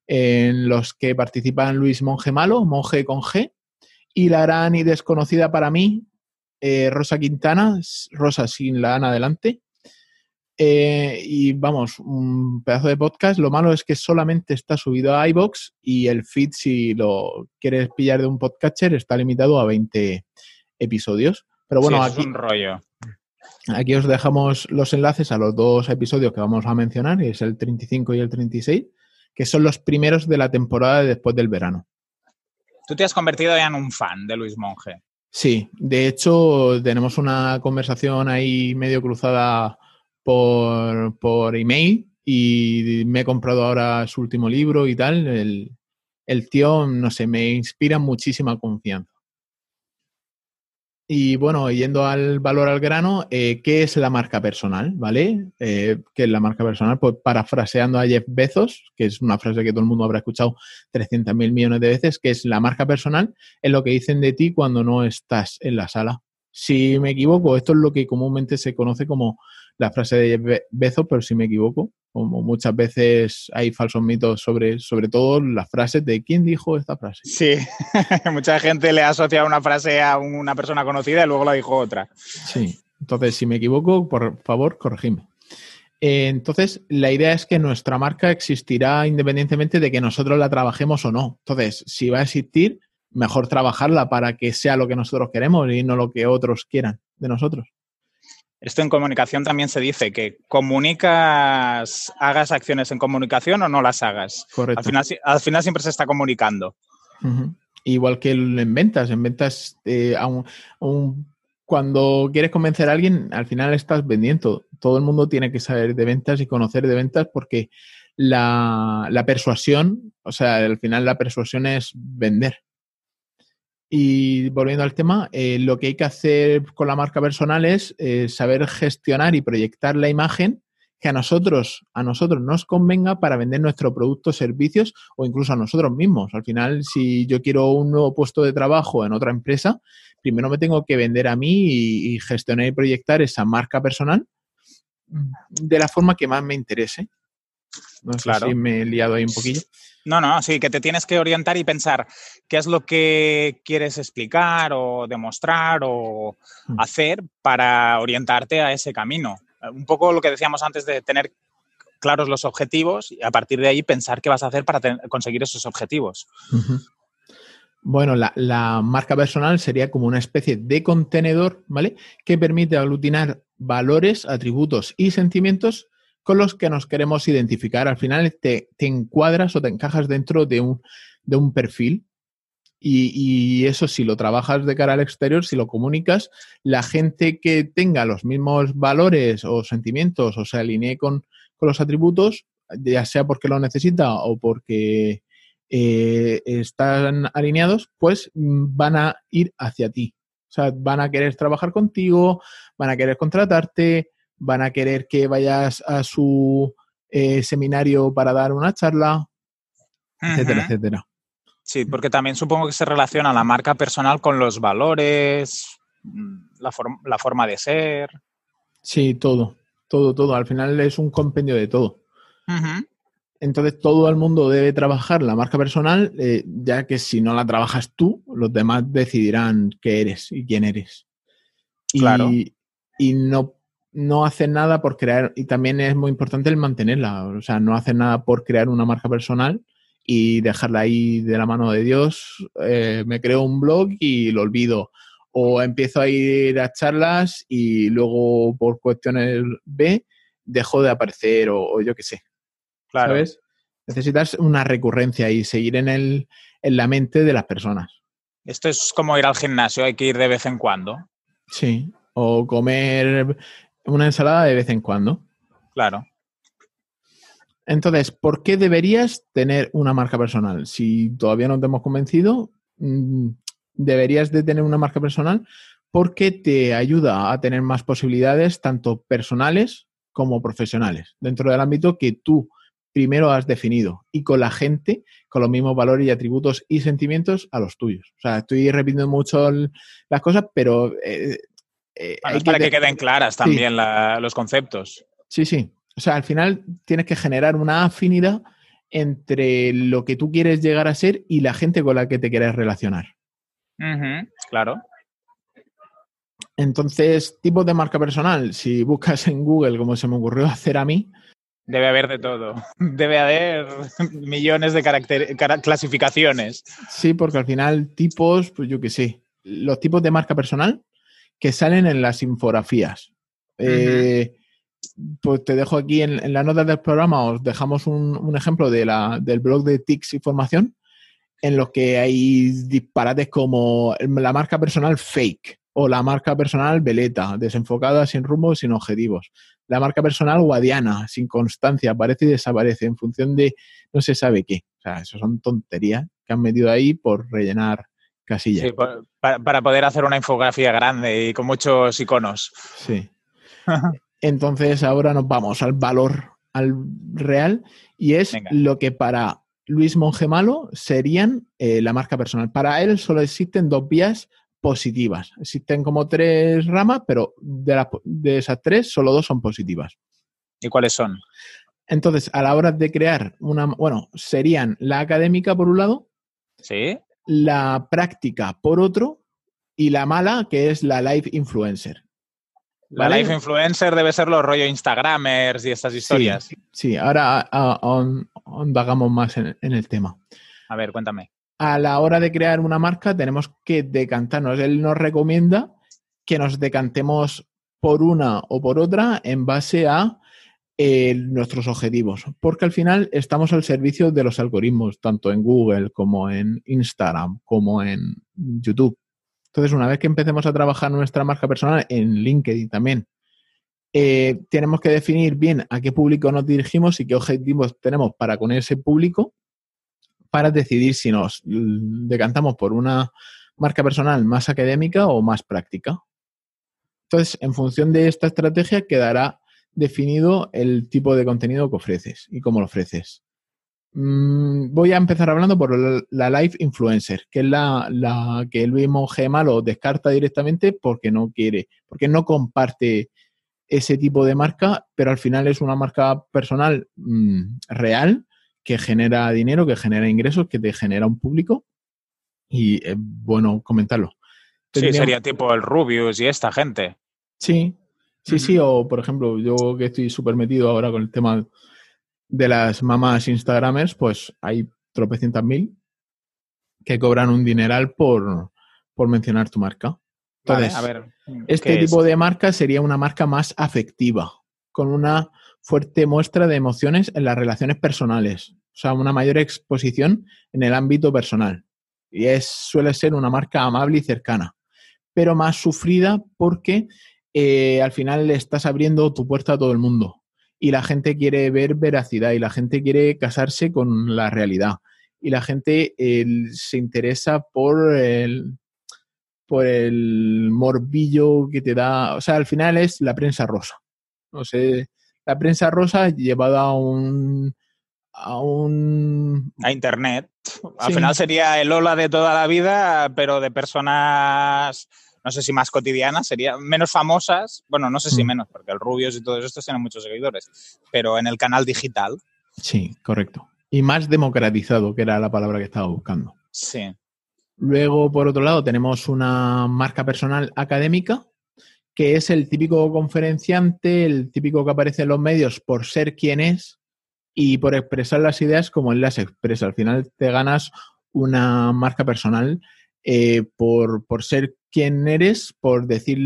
en los que participan Luis Monge Malo, Monje con G, y la gran y desconocida para mí, eh, Rosa Quintana, Rosa sin la Ana adelante. Eh, y vamos, un pedazo de podcast. Lo malo es que solamente está subido a iBox y el feed, si lo quieres pillar de un podcatcher, está limitado a 20 episodios. Pero bueno, aquí, es un rollo. aquí os dejamos los enlaces a los dos episodios que vamos a mencionar, que es el 35 y el 36, que son los primeros de la temporada después del verano. Tú te has convertido ya en un fan de Luis Monge. Sí, de hecho tenemos una conversación ahí medio cruzada por, por email y me he comprado ahora su último libro y tal. El, el tío, no sé, me inspira muchísima confianza. Y bueno, yendo al valor al grano, eh, ¿qué es la marca personal? ¿Vale? Eh, ¿Qué es la marca personal? Pues parafraseando a Jeff Bezos, que es una frase que todo el mundo habrá escuchado 300 mil millones de veces, que es la marca personal, es lo que dicen de ti cuando no estás en la sala. Si me equivoco, esto es lo que comúnmente se conoce como la frase de Bezos, pero si me equivoco, como muchas veces hay falsos mitos sobre, sobre todo las frases de quién dijo esta frase. Sí, mucha gente le asocia una frase a una persona conocida y luego la dijo otra. Sí, entonces si me equivoco, por favor, corregime. Eh, entonces, la idea es que nuestra marca existirá independientemente de que nosotros la trabajemos o no. Entonces, si va a existir, mejor trabajarla para que sea lo que nosotros queremos y no lo que otros quieran de nosotros. Esto en comunicación también se dice que comunicas, hagas acciones en comunicación o no las hagas. Correcto. Al final, al final siempre se está comunicando. Igual que en ventas. En ventas, eh, cuando quieres convencer a alguien, al final estás vendiendo. Todo el mundo tiene que saber de ventas y conocer de ventas porque la, la persuasión, o sea, al final la persuasión es vender. Y volviendo al tema, eh, lo que hay que hacer con la marca personal es eh, saber gestionar y proyectar la imagen que a nosotros, a nosotros nos convenga para vender nuestro producto, servicios o incluso a nosotros mismos. Al final, si yo quiero un nuevo puesto de trabajo en otra empresa, primero me tengo que vender a mí y, gestionar y proyectar esa marca personal de la forma que más me interese. No sé si me he liado ahí un poquillo. No, no, sí, que te tienes que orientar y pensar qué es lo que quieres explicar o demostrar o hmm. hacer para orientarte a ese camino. Un poco lo que decíamos antes de tener claros los objetivos y a partir de ahí pensar qué vas a hacer para conseguir esos objetivos. Bueno, la, la, marca personal sería como una especie de contenedor, ¿vale? Que permite aglutinar valores, atributos y sentimientos con los que nos queremos identificar. Al final te, encuadras o te encajas dentro de un, de un perfil y, eso si lo trabajas de cara al exterior, si lo comunicas, la gente que tenga los mismos valores o sentimientos o se alinee con, los atributos, ya sea porque lo necesita o porque eh, están alineados, pues mm, van a ir hacia ti. O sea, van a querer trabajar contigo, van a querer contratarte, van a querer que vayas a su eh, seminario para dar una charla, etcétera, etcétera. Sí, porque también supongo que se relaciona la marca personal con los valores, mm, la, la forma de ser. Sí, todo, todo, todo. Al final es un compendio de todo. Entonces todo el mundo debe trabajar la marca personal, eh, ya que si no la trabajas tú, los demás decidirán qué eres y quién eres. Claro. y no no hacen nada por crear, y también es muy importante el mantenerla, o sea, no hacen nada por crear una marca personal y dejarla ahí de la mano de Dios, eh, me creo un blog y lo olvido, o empiezo a ir a charlas y luego por cuestiones B dejo de aparecer o, yo qué sé. Claro. ¿Sabes? Necesitas una recurrencia y seguir en, el, en la mente de las personas. Esto es como ir al gimnasio, hay que ir de vez en cuando. Sí, o comer una ensalada de vez en cuando. Claro. Entonces, ¿por qué deberías tener una marca personal? Si todavía no te hemos convencido, mm, deberías de tener una marca personal porque te ayuda a tener más posibilidades, tanto personales como profesionales, dentro del ámbito que tú primero has definido y con la gente con los mismos valores y atributos y sentimientos a los tuyos. O sea, estoy repitiendo mucho las cosas, pero eh, eh, para que, queden claras también los conceptos. Sí, sí. O sea, al final tienes que generar una afinidad entre lo que tú quieres llegar a ser y la gente con la que te quieres relacionar. claro. Entonces, tipo de marca personal, si buscas en Google, como se me ocurrió hacer a mí. Debe haber de todo. Debe haber millones de clasificaciones. Sí, porque al final, tipos, pues yo qué sé. Los tipos de marca personal que salen en las infografías. Eh, pues te dejo aquí en, la nota del programa, os dejamos un, ejemplo de la, del blog de TICS Información, en los que hay disparates como la marca personal fake. O la marca personal veleta, desenfocada, sin rumbo, sin objetivos. La marca personal guadiana, sin constancia, aparece y desaparece en función de no se sabe qué. O sea, eso son tonterías que han metido ahí por rellenar casillas. Sí, para, para poder hacer una infografía grande y con muchos iconos. Sí. Entonces ahora nos vamos al valor, al real, y es Venga. lo que para Luis Mongemalo serían eh, la marca personal. Para él solo existen dos vías positivas. Existen como tres ramas, pero de, las- de esas tres solo dos son positivas. ¿Y cuáles son? Entonces, a la hora de crear una, bueno, serían la académica por un lado, ¿Sí? La práctica por otro, y la mala, que es la live influencer. La ¿Vale? life influencer debe ser los rollo Instagramers y estas historias. Sí, sí, ahora ahondagamos más en, en el tema. A ver, cuéntame. A la hora de crear una marca tenemos que decantarnos. Él nos recomienda que nos decantemos por una o por otra en base a nuestros objetivos, porque al final estamos al servicio de los algoritmos, tanto en Google como en Instagram, como en YouTube. Entonces, una vez que empecemos a trabajar nuestra marca personal en LinkedIn también, eh, tenemos que definir bien a qué público nos dirigimos y qué objetivos tenemos para con ese público para decidir si nos decantamos por una marca personal más académica o más práctica. Entonces, en función de esta estrategia quedará definido el tipo de contenido que ofreces y cómo lo ofreces. Mm, voy a empezar hablando por la, la live influencer, que es la, la que Luis Monge Malo descarta directamente porque no quiere, porque no comparte ese tipo de marca, pero al final es una marca personal mm, real que genera dinero, que genera ingresos, que te genera un público y es bueno comentarlo. Sí, sería tipo el Rubius y esta gente. Sí, sí, sí, o por ejemplo, yo que estoy súper metido ahora con el tema de las mamás Instagramers, pues hay tropecientas mil que cobran un dineral por, por mencionar tu marca. Vale, Entonces, a ver. Este ¿qué tipo es? de marca sería una marca más afectiva, con una fuerte muestra de emociones en las relaciones personales, o sea, una mayor exposición en el ámbito personal. Y es, suele ser una marca amable y cercana, pero más sufrida porque eh, al final le estás abriendo tu puerta a todo el mundo y la gente quiere ver veracidad y la gente quiere casarse con la realidad y la gente eh, se interesa por el, por el morbillo que te da, o sea, al final es la prensa rosa. No sé, la prensa rosa llevada a un a un A internet. Al Sí. final sería el Ola de toda la vida, pero de personas, no sé si más cotidianas, sería menos famosas. Bueno, no sé si Mm. menos, porque el Rubius y todos estos tienen muchos seguidores, pero en el canal digital. sí, correcto. Y más democratizado, que era la palabra que estaba buscando. Sí. Luego, por otro lado, tenemos una marca personal académica, que es el típico conferenciante, el típico que aparece en los medios por ser quien es y por expresar las ideas como él las expresa. Al final te ganas una marca personal eh, por, por ser quien eres, por decir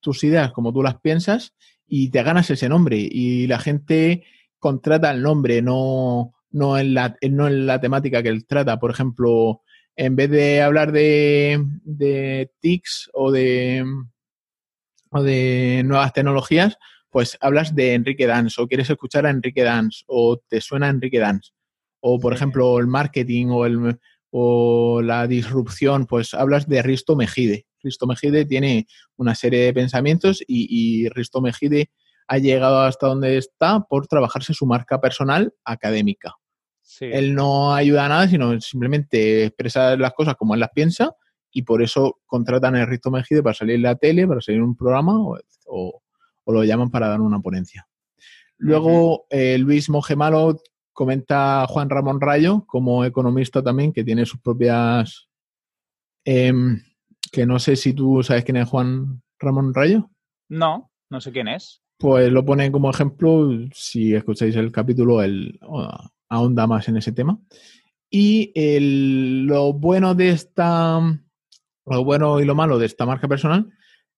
tus ideas como tú las piensas y te ganas ese nombre. Y la gente contrata el nombre, no, no, en, la, no en la temática que él trata. Por ejemplo, en vez de hablar de, de TICs o de, o de nuevas tecnologías, pues hablas de Enrique Dance o quieres escuchar a Enrique Dance o te suena Enrique Dance. O, por Sí. ejemplo, el marketing o, el, o la disrupción, pues hablas de Risto Mejide. Risto Mejide tiene una serie de pensamientos y, y Risto Mejide ha llegado hasta donde está por trabajarse su marca personal académica. sí. Él no ayuda a nada, sino simplemente expresa las cosas como él las piensa y por eso contratan a Risto Mejide para salir en la tele, para salir en un programa o, o- o lo llaman para dar una ponencia. Luego, eh, Luis Mongemalo comenta Juan Ramón Rayo como economista también, que tiene sus propias... em, que no sé si tú sabes quién es Juan Ramón Rayo. No, no sé quién es. Pues lo pone como ejemplo, si escucháis el capítulo, él ahonda más en ese tema. Y el- lo bueno de esta, lo bueno y lo malo de esta marca personal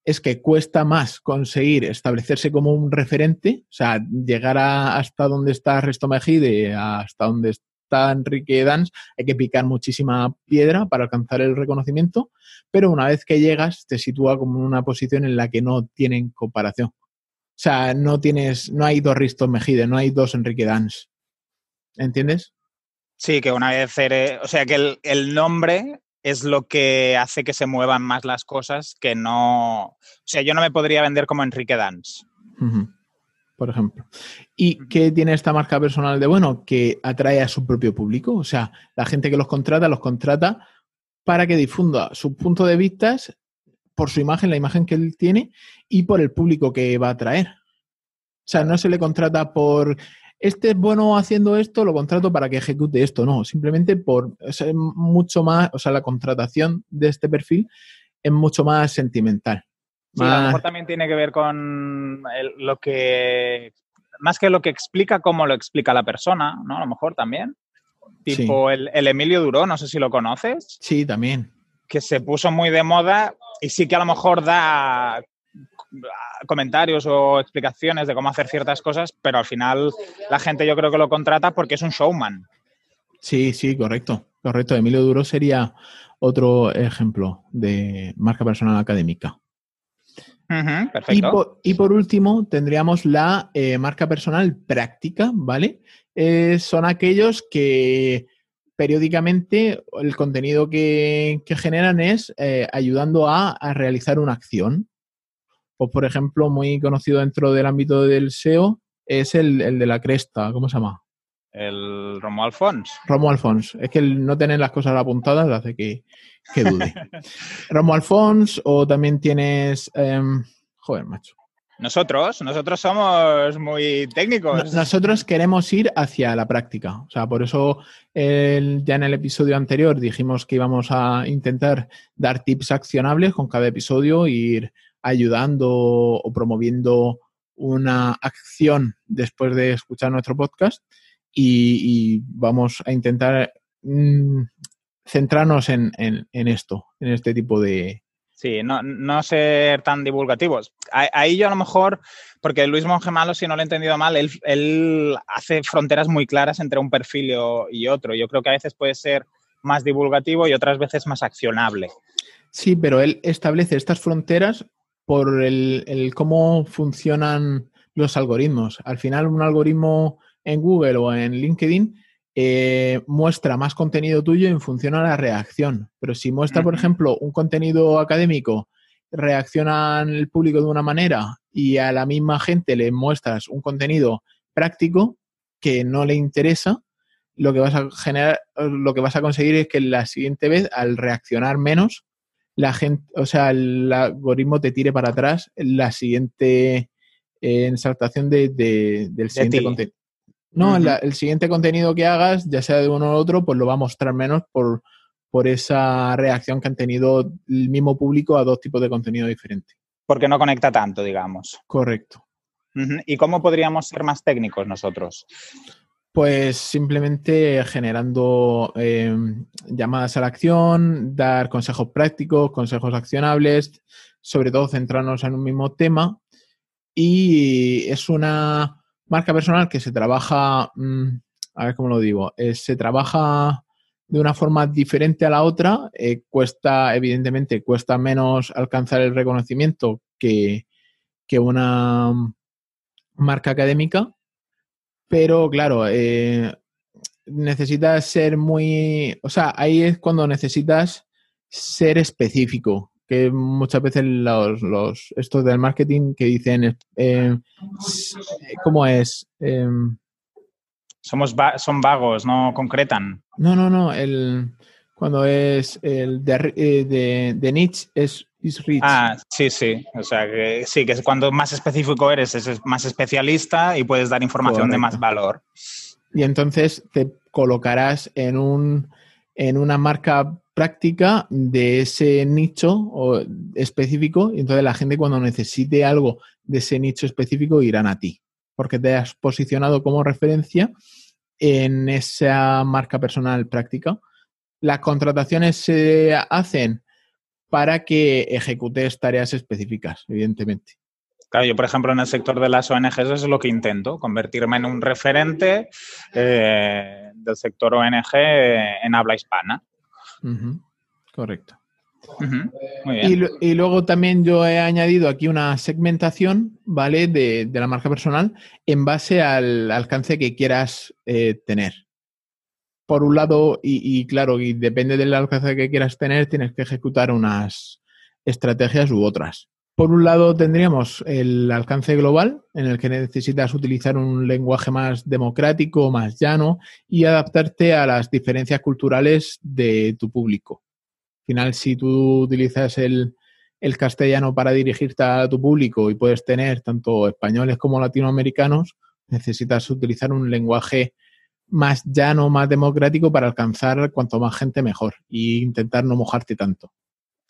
es que cuesta más conseguir establecerse como un referente, o sea, llegar hasta donde está Resto Mejide, hasta donde está Enrique Dans, hay que picar muchísima piedra para alcanzar el reconocimiento, pero una vez que llegas te sitúa como en una posición en la que no tienen comparación. O sea, no tienes, no hay dos Risto Mejide, no hay dos Enrique Dans. ¿Entiendes? Sí, que una vez eres, o sea, que el, el nombre es lo que hace que se muevan más las cosas que no... O sea, yo no me podría vender como Enrique Dans. Ujú, Por ejemplo. ¿Y qué tiene esta marca personal de bueno? Que atrae a su propio público. O sea, la gente que los contrata, los contrata para que difunda su punto de vista por su imagen, la imagen que él tiene, y por el público que va a atraer. O sea, no se le contrata por este es bueno haciendo esto, lo contrato para que ejecute esto. No, simplemente por o sea, mucho más, o sea, la contratación de este perfil es mucho más sentimental. Sí, a lo Más- mejor también tiene que ver con el- lo que... Más que lo que explica, cómo lo explica la persona, ¿no? A lo mejor también. Sí. Tipo el, el Emilio Duró, no sé si lo conoces, Sí, también. que se puso muy de moda y sí que a lo mejor da comentarios o explicaciones de cómo hacer ciertas cosas, pero al final la gente yo creo que lo contrata porque es un showman. Sí, sí, correcto. Correcto. Emilio Duro sería otro ejemplo de marca personal académica. Perfecto. por, y por último, tendríamos la eh, marca personal práctica, ¿vale? Eh, son aquellos que periódicamente el contenido que, que generan es eh, ayudando a, a realizar una acción. O, por ejemplo, muy conocido dentro del ámbito del SEO es el, el de la cresta, ¿cómo se llama? El Romo Alfons. Romo Alfons. Es que el no tener las cosas apuntadas hace que, que dude. Romo Alfons, o también tienes. em, joder, macho. Nosotros, nosotros somos muy técnicos. No- Nosotros queremos ir hacia la práctica. O sea, por eso el- ya en el episodio anterior dijimos que íbamos a intentar dar tips accionables con cada episodio, ir ayudando o promoviendo una acción después de escuchar nuestro podcast y, y vamos a intentar mm, centrarnos en, en- en esto, en este tipo de... Sí, no, no ser tan divulgativos. Ahí yo a lo mejor, porque Luis Monge Malo, si no lo he entendido mal, él, él hace fronteras muy claras entre un perfil y otro. Yo creo que a veces puede ser más divulgativo y otras veces más accionable. Sí, pero él establece estas fronteras por el, el cómo funcionan los algoritmos. Al final, un algoritmo en Google o en LinkedIn eh, muestra más contenido tuyo en función a la reacción. Pero si muestra, por ejemplo, un contenido académico, reacciona el público de una manera y a la misma gente le muestras un contenido práctico que no le interesa, lo que vas a generar, lo que vas a conseguir es que la siguiente vez, al reaccionar menos, la gente, o sea, el algoritmo te tire para atrás la siguiente eh, de, de- del siguiente contenido. No, la- el siguiente contenido que hagas, ya sea de uno u otro, pues lo va a mostrar menos por, por esa reacción que han tenido el mismo público a dos tipos de contenido diferentes. Porque no conecta tanto, digamos. Correcto. ¿Y cómo podríamos ser más técnicos nosotros? Pues simplemente generando eh, llamadas a la acción, dar consejos prácticos, consejos accionables, sobre todo centrarnos en un mismo tema. Y es una marca personal que se trabaja, mm, a ver cómo lo digo, eh, se trabaja de una forma diferente a la otra. eh, cuesta, evidentemente, cuesta menos alcanzar el reconocimiento que, que una marca académica, pero claro, eh, necesitas ser muy, o sea, ahí es cuando necesitas ser específico, que muchas veces los, los estos del marketing que dicen, eh, s- ¿cómo es? Eh, Somos va- son vagos, no concretan. no, no, no, el, cuando es el de, eh, de, de es is rich. Ah, sí, sí. O sea, que sí, que es cuando más específico eres, es más especialista y puedes dar información de más valor. y entonces te colocarás en un en una marca práctica de ese nicho o específico y entonces la gente cuando necesite algo de ese nicho específico irán a ti porque te has posicionado como referencia en esa marca personal práctica. Las contrataciones se hacen para que ejecutes tareas específicas, evidentemente. Claro, yo, por ejemplo, en el sector de las ONGs eso es lo que intento, convertirme en un referente eh, del sector ONG en habla hispana. Correcto. Y, luego también yo he añadido aquí una segmentación, ¿vale? De, la marca personal en base al alcance que quieras eh, tener. Por un lado, y, claro, y depende del alcance que quieras tener, tienes que ejecutar unas estrategias u otras. Por un lado, tendríamos el alcance global, en el que necesitas utilizar un lenguaje más democrático, más llano y adaptarte a las diferencias culturales de tu público final, si tú utilizas el, castellano para dirigirte a tu público y puedes tener tanto españoles como latinoamericanos, necesitas utilizar un lenguaje más llano, más democrático para alcanzar cuanto más gente mejor e intentar no mojarte tanto.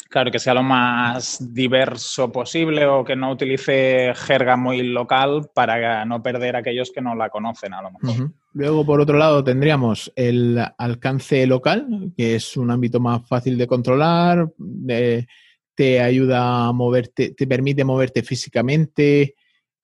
Claro, que sea lo más diverso posible o que no utilice jerga muy local para no perder a aquellos que no la conocen a lo mejor. Luego, por otro lado, tendríamos el alcance local, que es un ámbito más fácil de controlar, te ayuda a moverte, te permite moverte físicamente,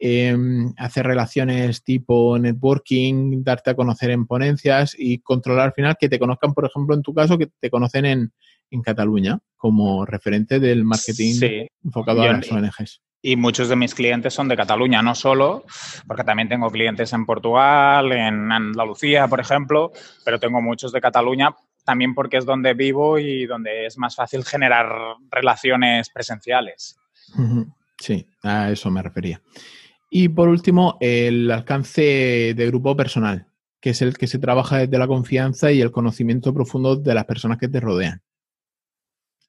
em, hacer relaciones tipo networking, darte a conocer en ponencias y controlar al final que te conozcan, por ejemplo, en tu caso, que te conocen en, en Cataluña como referente del marketing enfocado a las ONGs. Y muchos de mis clientes son de Cataluña, no solo, porque también tengo clientes en Portugal, en Andalucía, por ejemplo, pero tengo muchos de Cataluña también porque es donde vivo y donde es más fácil generar relaciones presenciales. Sí, a eso me refería. Y por último, el alcance de grupo personal, que es el que se trabaja desde la confianza y el conocimiento profundo de las personas que te rodean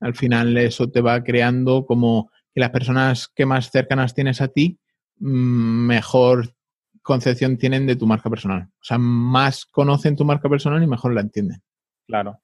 al final eso te va creando como que las personas que más cercanas tienes a ti, mm, mejor concepción tienen de tu marca personal. O sea, más conocen tu marca personal y mejor la entienden. Claro.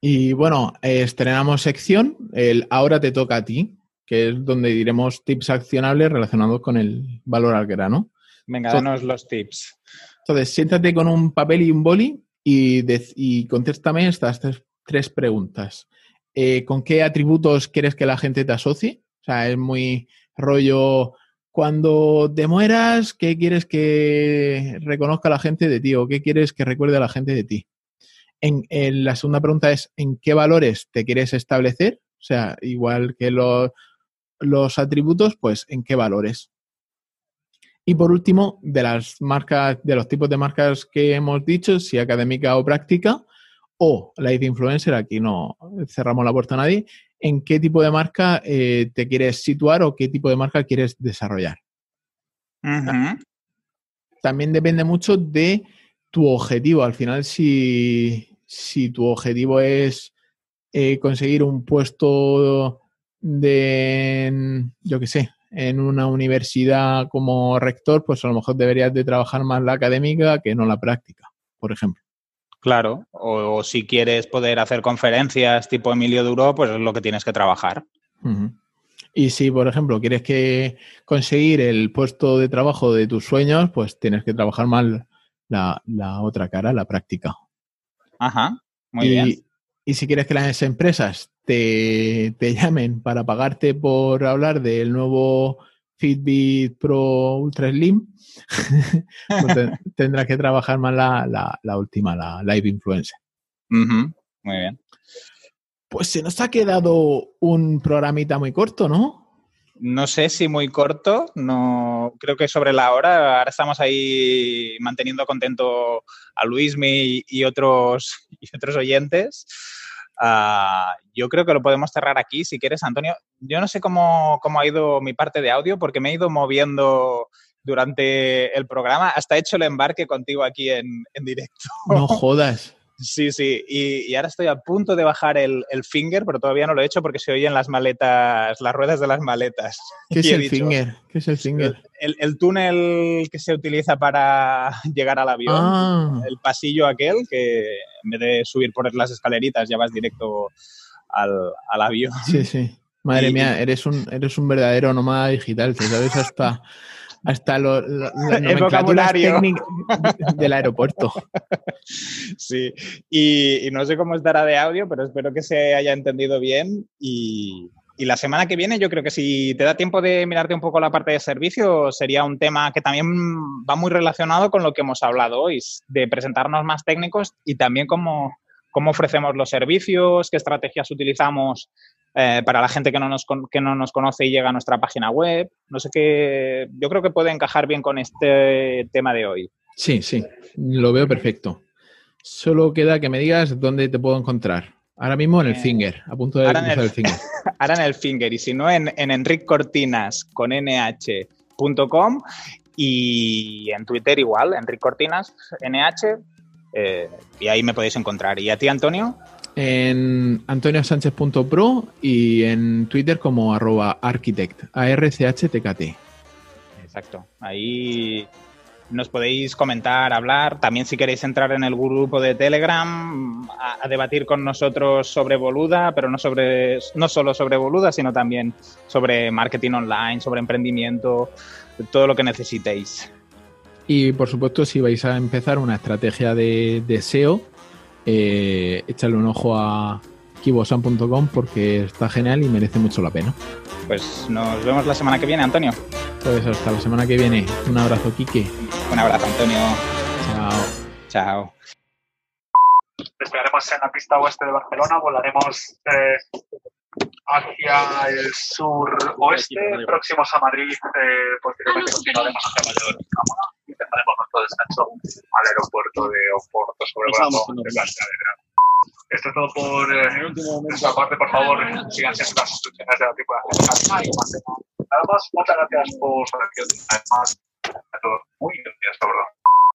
Y bueno, estrenamos sección, el ahora te toca a ti, que es donde diremos tips accionables relacionados con el valor al grano. Venga, danos los tips. Entonces, siéntate con un papel y un boli y, y contéstame estas tres tres preguntas. Eh, ¿Con qué atributos quieres que la gente te asocie? O sea, es muy rollo, cuando te mueras, ¿qué quieres que reconozca la gente de ti o qué quieres que recuerde a la gente de ti? En, la segunda pregunta es, ¿en qué valores te quieres establecer? O sea, igual que los atributos, pues, ¿en qué valores? Y por último, de las marcas, de los tipos de marcas que hemos dicho, si académica o práctica, o Live Influencer, aquí no cerramos la puerta a nadie, en qué tipo de marca eh, te quieres situar o qué tipo de marca quieres desarrollar. También depende mucho de tu objetivo. Al final, si, tu objetivo es eh, conseguir un puesto de, yo qué sé, en una universidad como rector, pues a lo mejor deberías de trabajar más la académica que no la práctica, por ejemplo. Claro, o, si quieres poder hacer conferencias tipo Emilio Duro, pues es lo que tienes que trabajar. Y si, por ejemplo, quieres que conseguir el puesto de trabajo de tus sueños, pues tienes que trabajar mal la, otra cara, la práctica. Ajá, muy bien. Y si quieres que las empresas te, te llamen para pagarte por hablar del nuevo Fitbit Pro Ultra Slim, pues tendrás que trabajar más la, última, la Live Influencer. Muy bien. Pues se nos ha quedado un programita muy corto, ¿no? No sé si muy corto, no creo que sobre la hora. Ahora estamos ahí manteniendo contento a Luismi y otros, y otros oyentes. Ah, yo creo que lo podemos cerrar aquí, si quieres, Antonio. Yo no sé cómo, cómo, ha ido mi parte de audio, porque me he ido moviendo durante el programa. Hasta he hecho el embarque contigo aquí en, en directo. No jodas. Sí, sí, y, ahora estoy a punto de bajar el, finger, pero todavía no lo he hecho porque se oyen las maletas, las ruedas de las maletas. ¿Qué es el finger? ¿Qué es el finger? El, túnel que se utiliza para llegar al avión, ah. el pasillo aquel, que en vez de subir por las escaleritas ya vas directo al, avión. Sí, sí. Madre mía, eres un, eres un verdadero nómada digital, te sabes hasta hasta lo, el vocabulario del aeropuerto. Sí, y, no sé cómo estará de audio, pero espero que se haya entendido bien y, y la semana que viene yo creo que si te da tiempo de mirarte un poco la parte de servicio, sería un tema que también va muy relacionado con lo que hemos hablado hoy, de presentarnos más técnicos y también cómo, cómo ofrecemos los servicios, qué estrategias utilizamos eh, para la gente que no, nos, que no nos conoce y llega a nuestra página web. No sé qué, yo creo que puede encajar bien con este tema de hoy. Sí, sí, lo veo perfecto. Solo queda que me digas dónde te puedo encontrar. Ahora mismo en el eh, Finger, a punto de usar el, Finger. Ahora en el Finger, y si no, en, en Enric Cortinas con nh.com y en Twitter igual, Enric Cortinas, nh, eh, y ahí me podéis encontrar. ¿Y a ti, Antonio? En antoniosánchez.pro y en Twitter como arroba architect, A-R-C-H-T-K-T. Exacto. Ahí nos podéis comentar, hablar. También si queréis entrar en el grupo de Telegram a, debatir con nosotros sobre Boluda, pero no, sobre, no solo sobre Boluda, sino también sobre marketing online, sobre emprendimiento, todo lo que necesitéis. Y por supuesto, si vais a empezar una estrategia de, SEO, eh, échale un ojo a kibosan.com porque está genial y merece mucho la pena. Pues nos vemos la semana que viene, Antonio. Pues hasta la semana que viene. Un abrazo, Quique. Un abrazo, Antonio. Chao. Chao. Despegaremos en la pista oeste de Barcelona, volaremos eh, hacia el sur-oeste, próximos a Madrid, eh, posteriormente continuaremos hacia Valladolid empezaremos nuestro descenso al aeropuerto de Oporto sobre Bravo de esto es todo por eh, nuestra parte. Por favor, sigan siendo las instrucciones de la tripulación y. Nada más, muchas gracias por su atención. Además, a todos muy gracias, verdad.